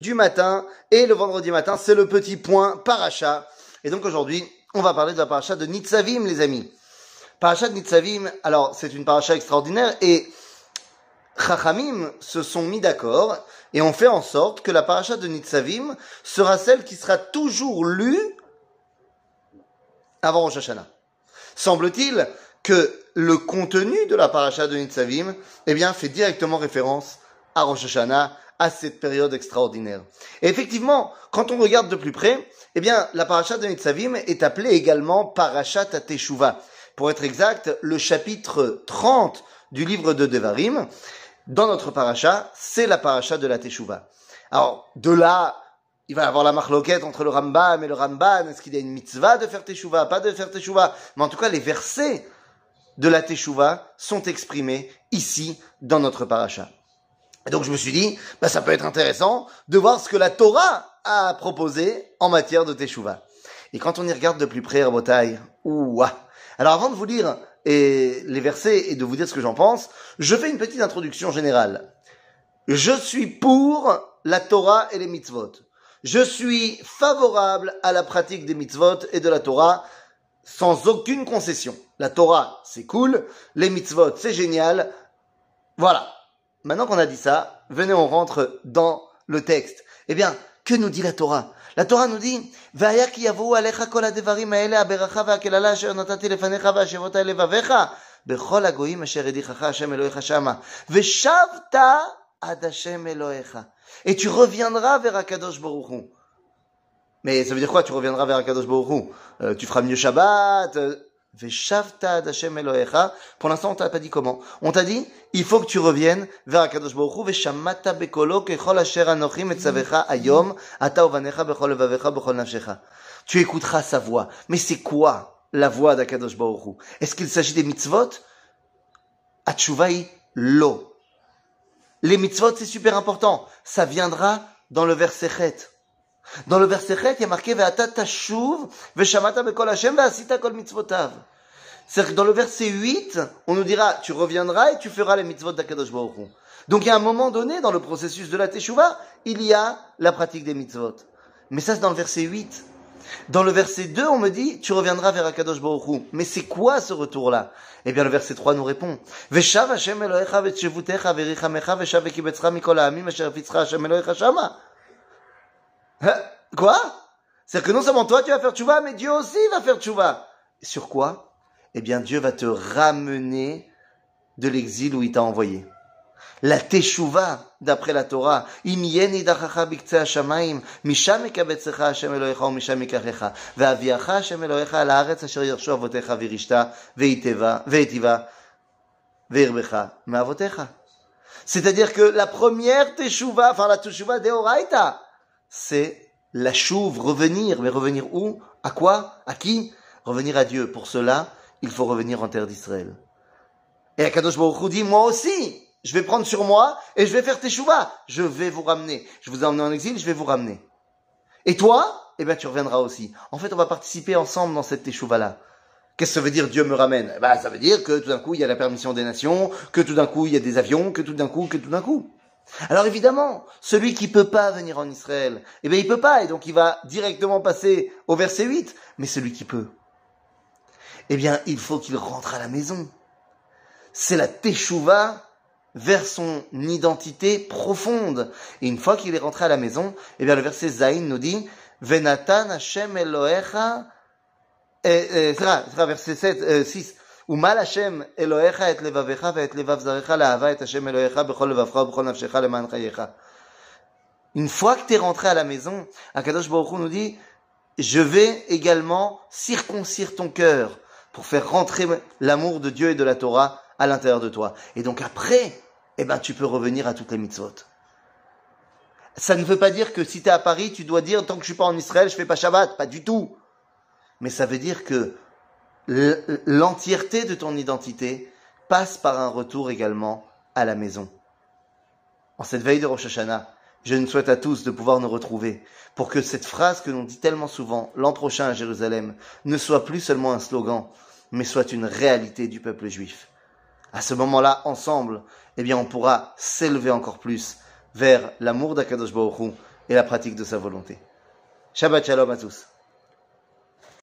du matin et le vendredi matin, c'est le petit point paracha. Et donc aujourd'hui, on va parler de la paracha de Nitzavim, les amis. Paracha de Nitzavim, alors c'est une paracha extraordinaire et Chachamim se sont mis d'accord et ont fait en sorte que la paracha de Nitzavim sera celle qui sera toujours lue avant Rosh Hashanah. Semble-t-il que le contenu de la paracha de Nitzavim, eh bien, fait directement référence à Rosh Hashanah, à cette période extraordinaire. Et effectivement, quand on regarde de plus près, eh bien, la paracha de Nitzavim est appelée également parachat Teshuvah. Pour être exact, le chapitre 30 du livre de Devarim, dans notre paracha, c'est la paracha de la Teshuvah. Alors, de là, il va y avoir la marloquette entre le Rambam et le Ramban. Est-ce qu'il y a une mitzvah de faire Teshuvah, pas de faire Teshuvah? Mais en tout cas, les versets de la Teshuvah sont exprimés ici, dans notre paracha. Et donc je me suis dit, bah, ça peut être intéressant de voir ce que la Torah a proposé en matière de Teshuvah. Et quand on y regarde de plus près, Rabotai, ouah. Alors avant de vous lire les versets et de vous dire ce que j'en pense, je fais une petite introduction générale. Je suis pour la Torah et les mitzvot. Je suis favorable à la pratique des mitzvot et de la Torah sans aucune concession. La Torah, c'est cool. Les mitzvot, c'est génial. Voilà. Maintenant qu'on a dit ça, venez, on rentre dans le texte. Eh bien, que nous dit la Torah? La Torah nous dit et tu reviendras vers. Mais ça veut dire quoi Tu reviendras vers Akadosh Baruch euh, Tu feras mieux Shabbat euh, pour l'instant, on t'a pas dit comment. On t'a dit, il faut que tu reviennes vers Akadosh Baruch Veshamata bekolo kechol asher anochim etzavecha ayom, ata uvanecha bechol levavecha bechol nafshecha. Tu écouteras sa voix. Mais c'est quoi la voix d'Akadosh Baruch Est-ce qu'il s'agit des mitzvot? Atshuvai lo. Les mitzvot, c'est super important. Ça viendra dans le verset chet. Dans le verset 7, il y a marqué Ve'ata tashuv ve'shamata bekol Hashem kol mitzvotav. C'est-à-dire que dans le verset 8, on nous dira tu reviendras et tu feras les mitzvot d'Akadosh Donc il y a un moment donné dans le processus de la teshuva, il y a la pratique des mitzvot. Mais ça c'est dans le verset 8. Dans le verset 2, on me dit tu reviendras vers Akadosh Mais c'est quoi ce retour-là? Eh bien le verset 3 nous répond. Hein? Quoi? C'est-à-dire que non seulement toi tu vas faire tchouva, mais Dieu aussi va faire tchouva. Sur quoi? Eh bien Dieu va te ramener de l'exil où il t'a envoyé. La teshuva, d'après la Torah. C'est-à-dire que la première teshuva, enfin la teshuva deoraita, c'est la chouve, revenir. Mais revenir où? À quoi? À qui? Revenir à Dieu. Pour cela, il faut revenir en terre d'Israël. Et Akadosh Baruch dit, moi aussi, je vais prendre sur moi et je vais faire teshuva. Je vais vous ramener. Je vous ai emmené en exil, je vais vous ramener. Et toi? Eh bien, tu reviendras aussi. En fait, on va participer ensemble dans cette teshuva-là. Qu'est-ce que ça veut dire Dieu me ramène? Bah, Ça veut dire que tout d'un coup, il y a la permission des nations, que tout d'un coup, il y a des avions, que tout d'un coup, que tout d'un coup. Alors évidemment, celui qui peut pas venir en Israël, eh bien il peut pas, et donc il va directement passer au verset 8. Mais celui qui peut, eh bien il faut qu'il rentre à la maison. C'est la teshuva vers son identité profonde. Et une fois qu'il est rentré à la maison, eh bien le verset Zain nous dit, Venatan Hashem Elohecha, eh, eh, verset 7, 6, une fois que tu es rentré à la maison, Akadosh Baruch nous dit, je vais également circoncire ton cœur pour faire rentrer l'amour de Dieu et de la Torah à l'intérieur de toi. Et donc après, eh ben, tu peux revenir à toutes les mitzvot. Ça ne veut pas dire que si tu es à Paris, tu dois dire, tant que je suis pas en Israël, je fais pas Shabbat. Pas du tout. Mais ça veut dire que l'entièreté de ton identité passe par un retour également à la maison. En cette veille de Rosh Hashanah, je nous souhaite à tous de pouvoir nous retrouver pour que cette phrase que l'on dit tellement souvent l'an prochain à Jérusalem ne soit plus seulement un slogan, mais soit une réalité du peuple juif. À ce moment-là, ensemble, eh bien, on pourra s'élever encore plus vers l'amour d'Akadosh Baruch et la pratique de sa volonté. Shabbat Shalom à tous.